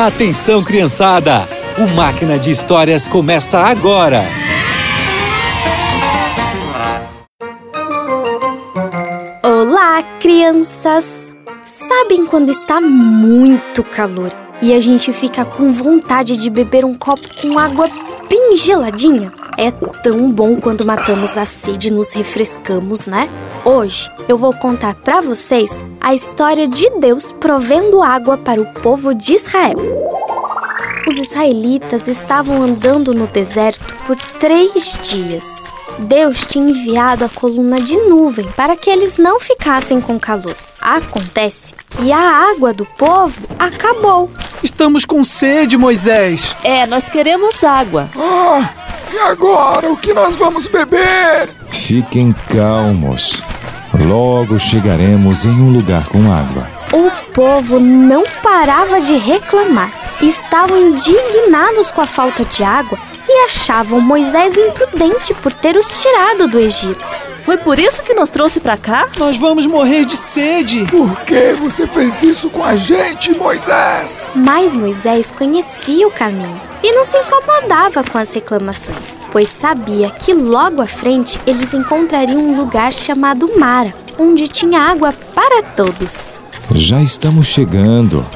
Atenção, criançada! O Máquina de Histórias começa agora! Olá, crianças! Sabem quando está muito calor e a gente fica com vontade de beber um copo com água bem geladinha? É tão bom quando matamos a sede e nos refrescamos, né? Hoje eu vou contar para vocês a história de Deus provendo água para o povo de Israel. Os israelitas estavam andando no deserto por três dias. Deus tinha enviado a coluna de nuvem para que eles não ficassem com calor. Acontece que a água do povo acabou. Estamos com sede, Moisés. É, nós queremos água. Ah, e agora o que nós vamos beber? Fiquem calmos. Logo chegaremos em um lugar com água. O povo não parava de reclamar. Estavam indignados com a falta de água e achavam Moisés imprudente por ter os tirado do Egito. Foi por isso que nos trouxe para cá? Nós vamos morrer de sede. Por que você fez isso com a gente, Moisés? Mas Moisés conhecia o caminho e não se incomodava com as reclamações, pois sabia que logo à frente eles encontrariam um lugar chamado Mara, onde tinha água para todos. Já estamos chegando.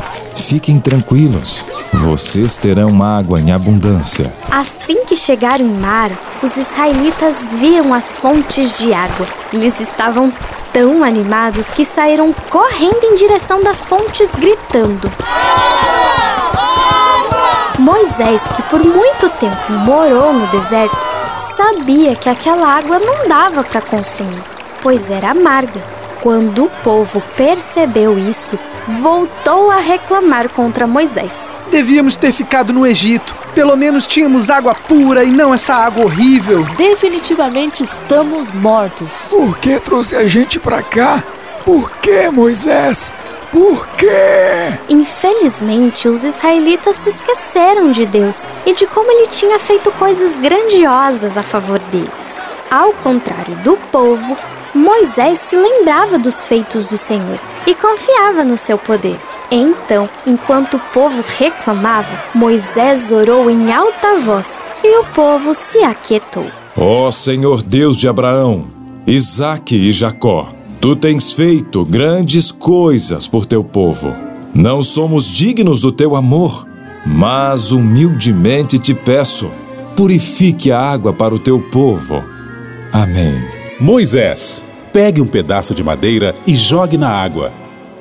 Fiquem tranquilos. Vocês terão água em abundância. Assim que chegaram em Mara, os israelitas viram as fontes de água. Eles estavam tão animados que saíram correndo em direção das fontes, gritando. Moisés, que por muito tempo morou no deserto, sabia que aquela água não dava para consumir, pois era amarga. Quando o povo percebeu isso, voltou a reclamar contra Moisés. Devíamos ter ficado no Egito. Pelo menos tínhamos água pura e não essa água horrível. Definitivamente estamos mortos. Por que trouxe a gente pra cá? Por que, Moisés? Por quê? Infelizmente, os israelitas se esqueceram de Deus e de como ele tinha feito coisas grandiosas a favor deles. Ao contrário do povo, Moisés se lembrava dos feitos do Senhor e confiava no seu poder. Então, enquanto o povo reclamava, Moisés orou em alta voz e o povo se aquietou. Ó oh, Senhor Deus de Abraão, Isaque e Jacó, tu tens feito grandes coisas por teu povo. Não somos dignos do teu amor, mas humildemente te peço, purifique a água para o teu povo. Amém. Moisés, pegue um pedaço de madeira e jogue na água.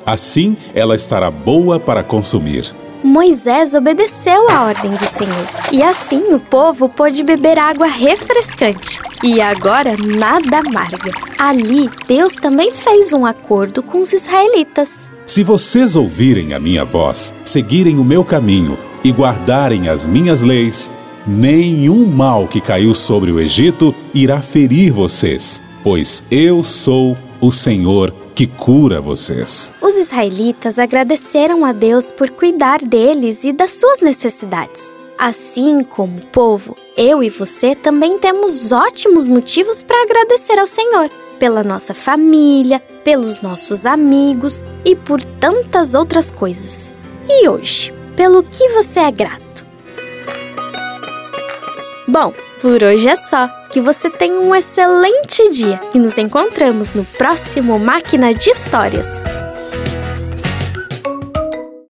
Assim ela estará boa para consumir. Moisés obedeceu à ordem do Senhor, e assim o povo pôde beber água refrescante. E agora nada amarga. Ali, Deus também fez um acordo com os israelitas. Se vocês ouvirem a minha voz, seguirem o meu caminho e guardarem as minhas leis, nenhum mal que caiu sobre o Egito irá ferir vocês pois eu sou o Senhor que cura vocês. Os israelitas agradeceram a Deus por cuidar deles e das suas necessidades. Assim como o povo, eu e você também temos ótimos motivos para agradecer ao Senhor pela nossa família, pelos nossos amigos e por tantas outras coisas. E hoje, pelo que você é grato? Bom, por hoje é só. Que você tenha um excelente dia e nos encontramos no próximo Máquina de Histórias.